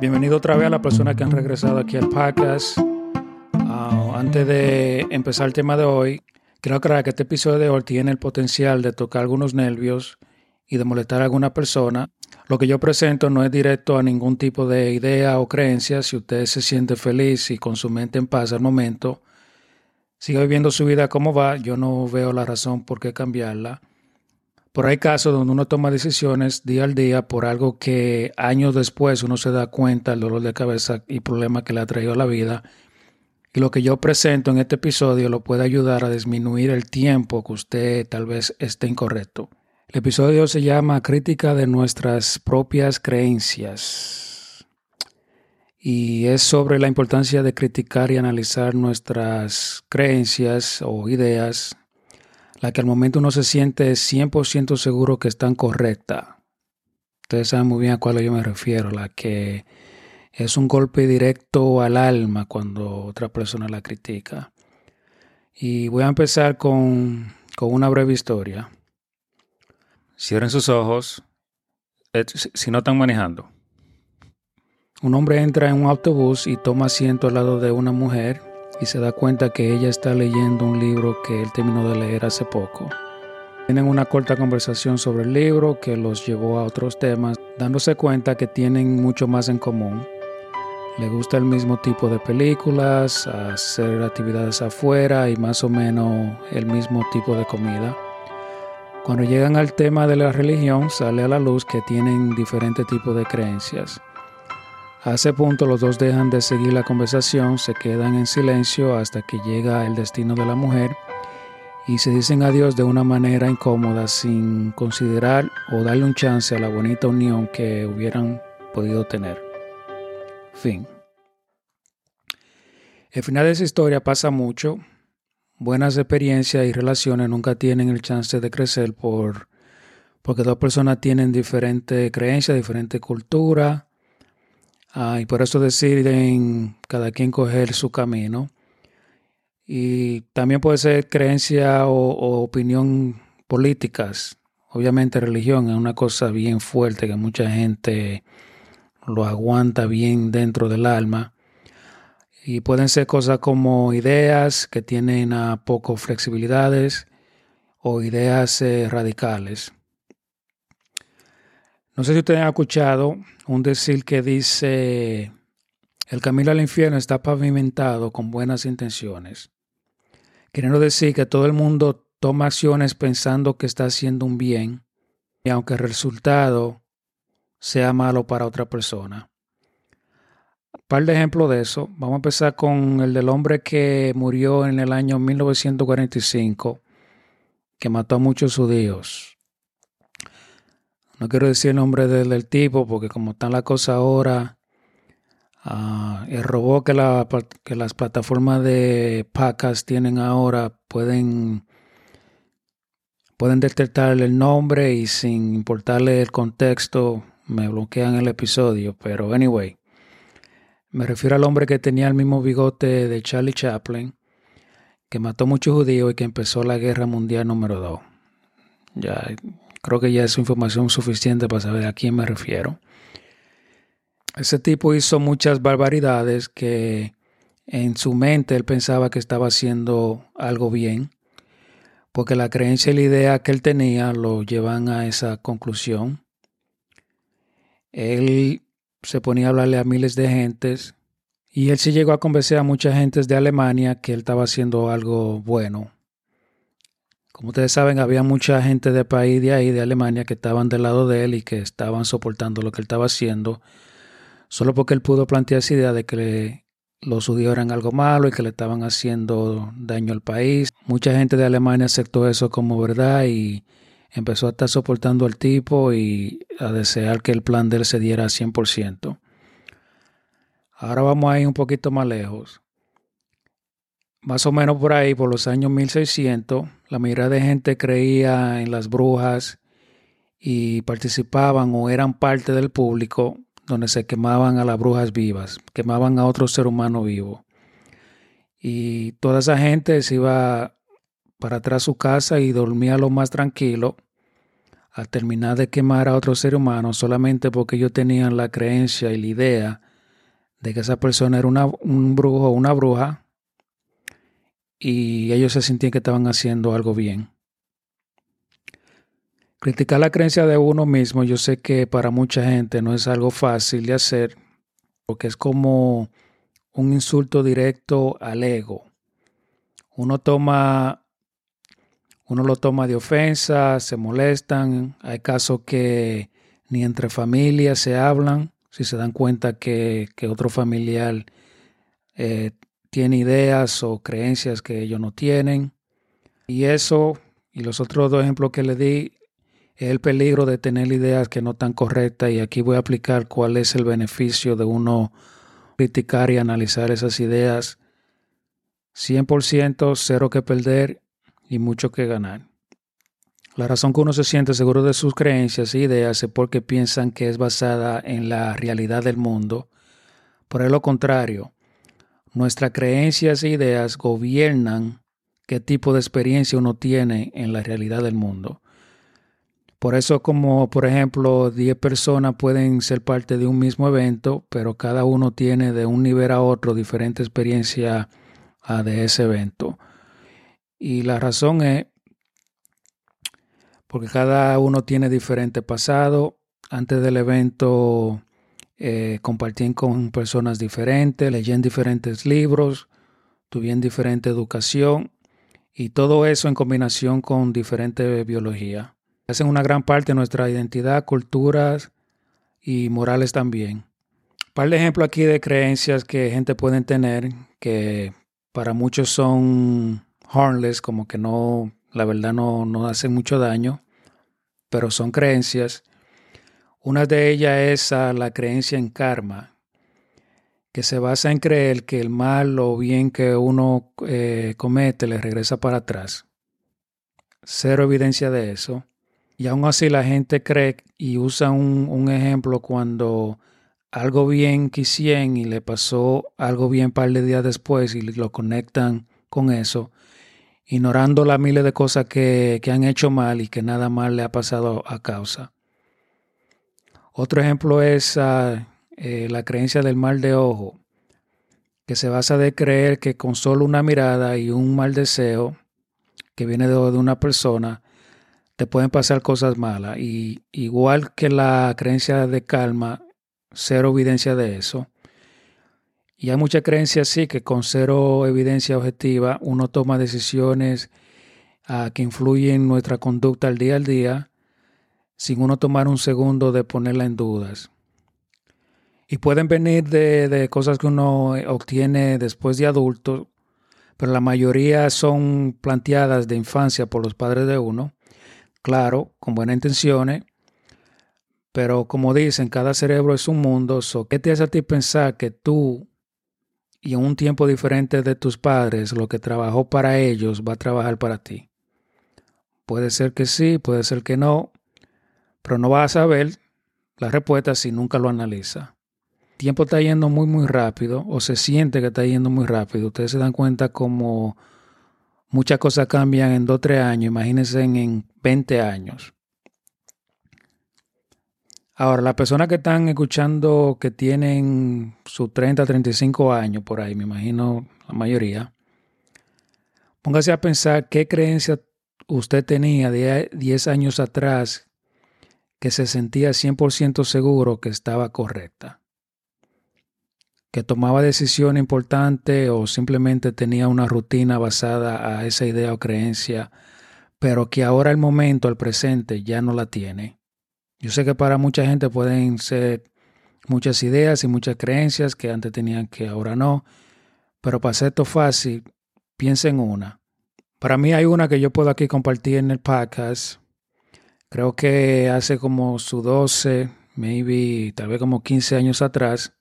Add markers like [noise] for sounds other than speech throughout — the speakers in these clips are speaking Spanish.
Bienvenido otra vez a la persona que han regresado aquí al podcast. Uh, antes de empezar el tema de hoy, quiero aclarar que este episodio de hoy tiene el potencial de tocar algunos nervios y de molestar a alguna persona. Lo que yo presento no es directo a ningún tipo de idea o creencia. Si usted se siente feliz y con su mente en paz al momento, siga viviendo su vida como va. Yo no veo la razón por qué cambiarla. Por hay casos donde uno toma decisiones día al día por algo que años después uno se da cuenta del dolor de cabeza y problema que le ha traído a la vida. Y lo que yo presento en este episodio lo puede ayudar a disminuir el tiempo que usted tal vez esté incorrecto. El episodio se llama Crítica de nuestras propias creencias. Y es sobre la importancia de criticar y analizar nuestras creencias o ideas la que al momento uno se siente 100% seguro que están correctas. Ustedes saben muy bien a cuál yo me refiero, la que es un golpe directo al alma cuando otra persona la critica. Y voy a empezar con, con una breve historia. Cierren sus ojos eh, si no están manejando. Un hombre entra en un autobús y toma asiento al lado de una mujer y se da cuenta que ella está leyendo un libro que él terminó de leer hace poco. Tienen una corta conversación sobre el libro que los llevó a otros temas, dándose cuenta que tienen mucho más en común. Le gusta el mismo tipo de películas, hacer actividades afuera y más o menos el mismo tipo de comida. Cuando llegan al tema de la religión, sale a la luz que tienen diferentes tipos de creencias. A ese punto los dos dejan de seguir la conversación, se quedan en silencio hasta que llega el destino de la mujer y se dicen adiós de una manera incómoda sin considerar o darle un chance a la bonita unión que hubieran podido tener. Fin. El final de esa historia pasa mucho. Buenas experiencias y relaciones nunca tienen el chance de crecer por, porque dos personas tienen diferentes creencias, diferente cultura, Ah, y por eso deciden cada quien coger su camino. Y también puede ser creencia o, opinión políticas. Obviamente religión es una cosa bien fuerte que mucha gente lo aguanta bien dentro del alma. Y pueden ser cosas como ideas que tienen a poco flexibilidades o ideas eh, radicales. No sé si ustedes han escuchado un decir que dice, el camino al infierno está pavimentado con buenas intenciones. Queriendo decir que todo el mundo toma acciones pensando que está haciendo un bien, y aunque el resultado sea malo para otra persona. Un par de ejemplos de eso. Vamos a empezar con el del hombre que murió en el año 1945, que mató a muchos judíos. No quiero decir el nombre del, tipo porque como está la cosa ahora, uh, el robot que, la, que las plataformas de pacas tienen ahora pueden, pueden detectar el nombre y sin importarle el contexto me bloquean el episodio. Pero anyway, me refiero al hombre que tenía el mismo bigote de Charlie Chaplin, que mató muchos judíos y que empezó la guerra mundial número 2. Ya Creo que ya es información suficiente para saber a quién me refiero. Ese tipo hizo muchas barbaridades que en su mente él pensaba que estaba haciendo algo bien, porque la creencia y la idea que él tenía lo llevan a esa conclusión. Él se ponía a hablarle a miles de gentes y él sí llegó a convencer a muchas gentes de Alemania que él estaba haciendo algo bueno, como ustedes saben, había mucha gente de país de ahí, de Alemania, que estaban del lado de él y que estaban soportando lo que él estaba haciendo, solo porque él pudo plantear esa idea de que los judíos eran algo malo y que le estaban haciendo daño al país. Mucha gente de Alemania aceptó eso como verdad y empezó a estar soportando al tipo y a desear que el plan de él se diera 100%. Ahora vamos a ir un poquito más lejos. Más o menos por ahí, por los años 1600, la mayoría de gente creía en las brujas y participaban o eran parte del público donde se quemaban a las brujas vivas, quemaban a otro ser humano vivo. Y toda esa gente se iba para atrás a su casa y dormía lo más tranquilo al terminar de quemar a otro ser humano solamente porque ellos tenían la creencia y la idea de que esa persona era una, un brujo o una bruja y ellos se sentían que estaban haciendo algo bien. Criticar la creencia de uno mismo, yo sé que para mucha gente no es algo fácil de hacer, porque es como un insulto directo al ego. Uno toma, uno lo toma de ofensa, se molestan, hay casos que ni entre familias se hablan, si se dan cuenta que, otro familiar eh, tiene ideas o creencias que ellos no tienen. Y eso, y los otros dos ejemplos que le di, es el peligro de tener ideas que no están correctas. Y aquí voy a aplicar cuál es el beneficio de uno criticar y analizar esas ideas. 100%, cero que perder y mucho que ganar. La razón que uno se siente seguro de sus creencias e ideas es porque piensan que es basada en la realidad del mundo. Por lo contrario, Nuestras creencias e ideas gobiernan qué tipo de experiencia uno tiene en la realidad del mundo. Por eso como por ejemplo 10 personas pueden ser parte de un mismo evento, pero cada uno tiene de un nivel a otro diferente experiencia ah, de ese evento. Y la razón es porque cada uno tiene diferente pasado. Antes del evento eh, compartían con personas diferentes, leían diferentes libros, tuvieron diferente educación y todo eso en combinación con diferente biología. Hacen una gran parte de nuestra identidad, culturas y morales también. Un par de ejemplos aquí de creencias que gente puede tener que para muchos son harmless, como que no, la verdad no, no hacen mucho daño, pero son creencias una de ellas es la creencia en karma, que se basa en creer que el mal o bien que uno eh, comete le regresa para atrás. Cero evidencia de eso. Y aún así la gente cree y usa un, ejemplo cuando algo bien quisieron y le pasó algo bien un par de días después y lo conectan con eso, ignorando las miles de cosas que, que han hecho mal y que nada mal le ha pasado a causa. Otro ejemplo es eh, la creencia del mal de ojo, que se basa de creer que con solo una mirada y un mal deseo que viene de, una persona, te pueden pasar cosas malas. Y igual que la creencia de calma, cero evidencia de eso. Y hay mucha creencia así que con cero evidencia objetiva uno toma decisiones ah, que influyen en nuestra conducta al día al día sin uno tomar un segundo de ponerla en dudas. Y pueden venir de, cosas que uno obtiene después de adulto, pero la mayoría son planteadas de infancia por los padres de uno, claro, con buenas intenciones, pero como dicen, cada cerebro es un mundo, ¿qué te hace a ti pensar que tú y en un tiempo diferente de tus padres, lo que trabajó para ellos va a trabajar para ti? Puede ser que sí, puede ser que no, pero no vas a saber la respuesta si nunca lo analiza. El tiempo está yendo muy, muy rápido o se siente que está yendo muy rápido. Ustedes se dan cuenta como muchas cosas cambian en 2 o 3 años. Imagínense en, 20 años. Ahora, las personas que están escuchando que tienen sus 30, 35 años por ahí, me imagino la mayoría, póngase a pensar qué creencia usted tenía de 10 años atrás que se sentía 100% seguro que estaba correcta, que tomaba decisión importante o simplemente tenía una rutina basada a esa idea o creencia, pero que ahora el momento, el presente, ya no la tiene. Yo sé que para mucha gente pueden ser muchas ideas y muchas creencias que antes tenían que ahora no, pero para hacer esto fácil, piensa en una. Para mí hay una que yo puedo aquí compartir en el podcast Creo que hace como su 12, maybe tal vez como 15 años atrás.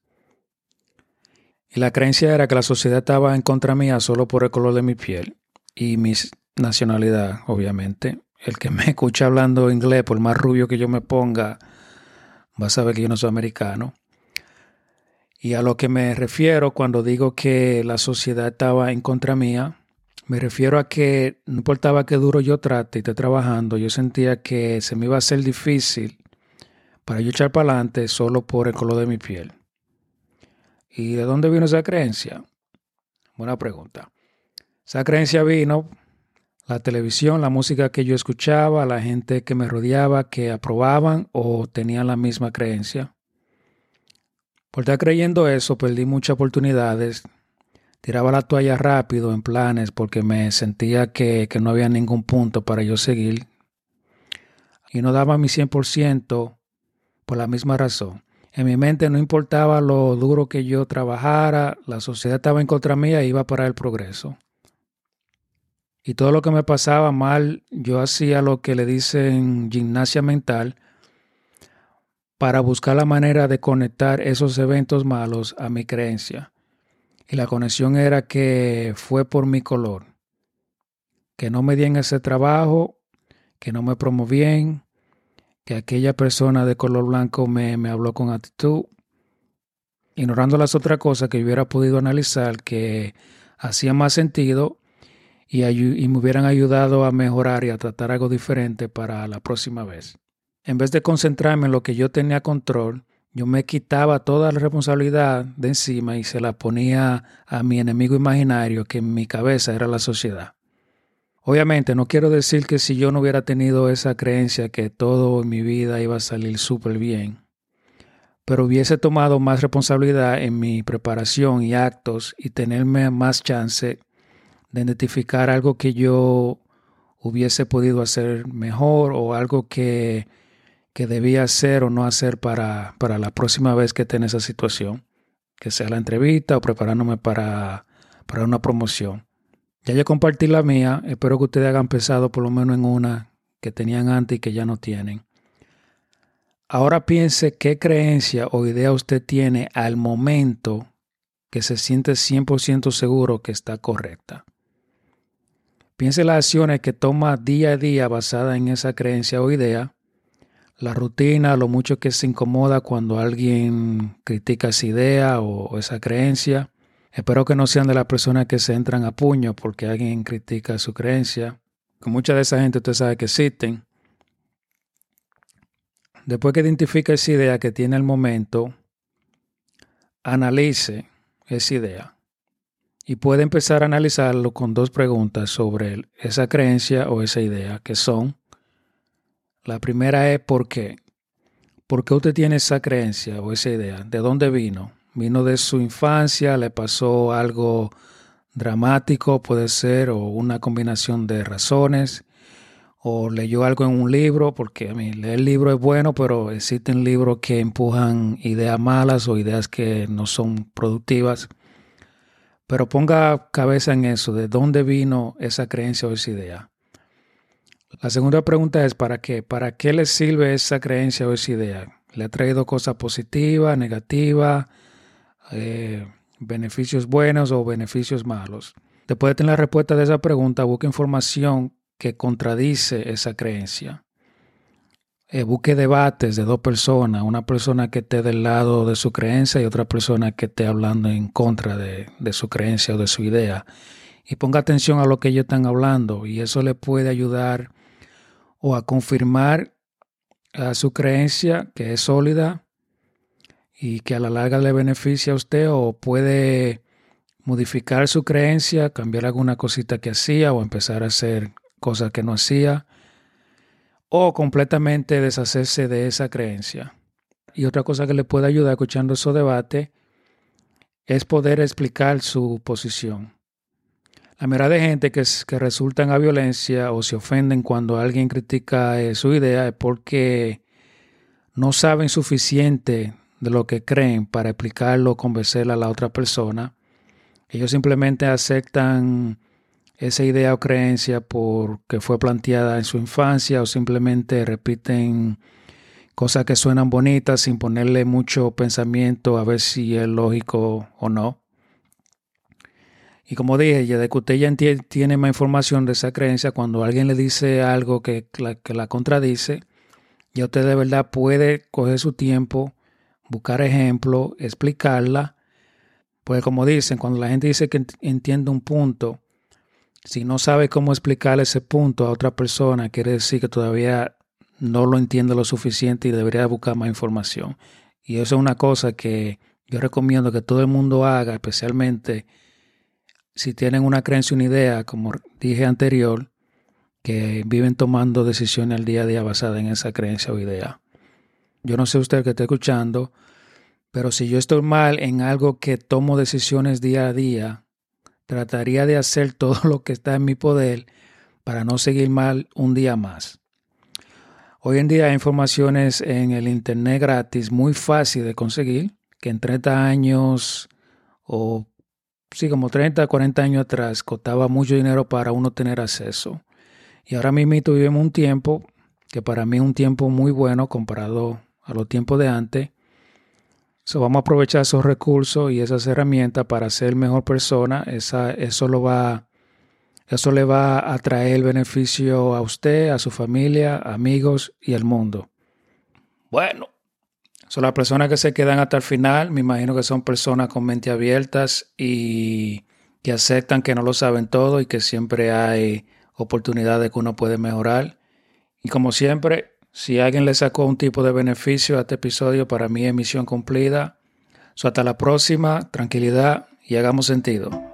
Y la creencia era que la sociedad estaba en contra mía solo por el color de mi piel y mi nacionalidad, obviamente. El que me [laughs] escucha hablando inglés, por más rubio que yo me ponga, va a saber que yo no soy americano. Y a lo que me refiero cuando digo que la sociedad estaba en contra mía, me refiero a que no importaba qué duro yo trate y esté trabajando, yo sentía que se me iba a hacer difícil para yo echar para adelante solo por el color de mi piel. ¿Y de dónde vino esa creencia? Buena pregunta. Esa creencia vino la televisión, la música que yo escuchaba, la gente que me rodeaba, que aprobaban o tenían la misma creencia. Por estar creyendo eso, perdí muchas oportunidades. Tiraba la toalla rápido en planes porque me sentía que, no había ningún punto para yo seguir. Y no daba mi 100% por la misma razón. En mi mente no importaba lo duro que yo trabajara, la sociedad estaba en contra mía e iba para el progreso. Y todo lo que me pasaba mal, yo hacía lo que le dicen gimnasia mental para buscar la manera de conectar esos eventos malos a mi creencia. Y la conexión era que fue por mi color, que no me dieron ese trabajo, que no me promovían, que aquella persona de color blanco me, habló con actitud, ignorando las otras cosas que hubiera podido analizar que hacían más sentido y me hubieran ayudado a mejorar y a tratar algo diferente para la próxima vez. En vez de concentrarme en lo que yo tenía control, yo me quitaba toda la responsabilidad de encima y se la ponía a mi enemigo imaginario que en mi cabeza era la sociedad. Obviamente no quiero decir que si yo no hubiera tenido esa creencia que todo en mi vida iba a salir súper bien, pero hubiese tomado más responsabilidad en mi preparación y actos y tenerme más chance de identificar algo que yo hubiese podido hacer mejor o algo que, que debía hacer o no hacer para, para la próxima vez que tenga esa situación, que sea la entrevista o preparándome para, para una promoción. Ya yo compartí la mía, espero que ustedes hayan pensado por lo menos en una que tenían antes y que ya no tienen. Ahora piense qué creencia o idea usted tiene al momento que se siente 100% seguro que está correcta. Piense las acciones que toma día a día basada en esa creencia o idea, la rutina, lo mucho que se incomoda cuando alguien critica esa idea o esa creencia, Espero que no sean de las personas que se entran a puño porque alguien critica su creencia. Con mucha de esa gente usted sabe que existen. Después que identifique esa idea que tiene el momento, analice esa idea. Y puede empezar a analizarlo con dos preguntas sobre esa creencia o esa idea, que son, la primera es ¿por qué? ¿Por qué usted tiene esa creencia o esa idea? ¿De dónde vino? vino de su infancia, le pasó algo dramático, puede ser, o una combinación de razones, o leyó algo en un libro, porque a mí leer libro es bueno, pero existen libros que empujan ideas malas o ideas que no son productivas. Pero ponga cabeza en eso, de dónde vino esa creencia o esa idea. La segunda pregunta es, ¿para qué? ¿Para qué le sirve esa creencia o esa idea? ¿Le ha traído cosas positivas, negativas? Eh, beneficios buenos o beneficios malos. Después de tener la respuesta de esa pregunta, busque información que contradice esa creencia. Eh, busque debates de dos personas, una persona que esté del lado de su creencia y otra persona que esté hablando en contra de, de su creencia o de su idea. Y ponga atención a lo que ellos están hablando y eso le puede ayudar o a confirmar a su creencia que es sólida y que a la larga le beneficia a usted o puede modificar su creencia, cambiar alguna cosita que hacía o empezar a hacer cosas que no hacía o completamente deshacerse de esa creencia. Y otra cosa que le puede ayudar escuchando su debate es poder explicar su posición. La mayoría de gente que, que resultan a violencia o se ofenden cuando alguien critica eh, su idea es porque no saben suficiente de lo que creen para explicarlo o convencer a la otra persona. Ellos simplemente aceptan esa idea o creencia porque fue planteada en su infancia o simplemente repiten cosas que suenan bonitas sin ponerle mucho pensamiento a ver si es lógico o no. Y como dije, ya de que usted ya tiene más información de esa creencia, cuando alguien le dice algo que la, que la contradice, ya usted de verdad puede coger su tiempo buscar ejemplos, explicarla. Pues como dicen, cuando la gente dice que entiende un punto, si no sabe cómo explicar ese punto a otra persona, quiere decir que todavía no lo entiende lo suficiente y debería buscar más información. Y eso es una cosa que yo recomiendo que todo el mundo haga, especialmente si tienen una creencia, una idea, como dije anterior, que viven tomando decisiones al día a día basadas en esa creencia o idea. Yo no sé usted que está escuchando, pero si yo estoy mal en algo que tomo decisiones día a día, trataría de hacer [laughs] todo lo que está en mi poder para no seguir mal un día más. Hoy en día hay informaciones en el Internet gratis muy fácil de conseguir, que en 30 años o sí, como 30, 40 años atrás costaba mucho dinero para uno tener acceso. Y ahora mismo vivimos un tiempo que para mí es un tiempo muy bueno comparado a los tiempos de antes. So, vamos a aprovechar esos recursos y esas herramientas para ser mejor persona. Eso, lo va, eso le va a traer beneficio a usted, a su familia, amigos y al mundo. Bueno, son las personas que se quedan hasta el final. Me imagino que son personas con mente abiertas y que aceptan que no lo saben todo y que siempre hay oportunidades que uno puede mejorar. Y como siempre, si alguien le sacó un tipo de beneficio a este episodio, para mí es misión cumplida. hasta la próxima, tranquilidad y hagamos sentido.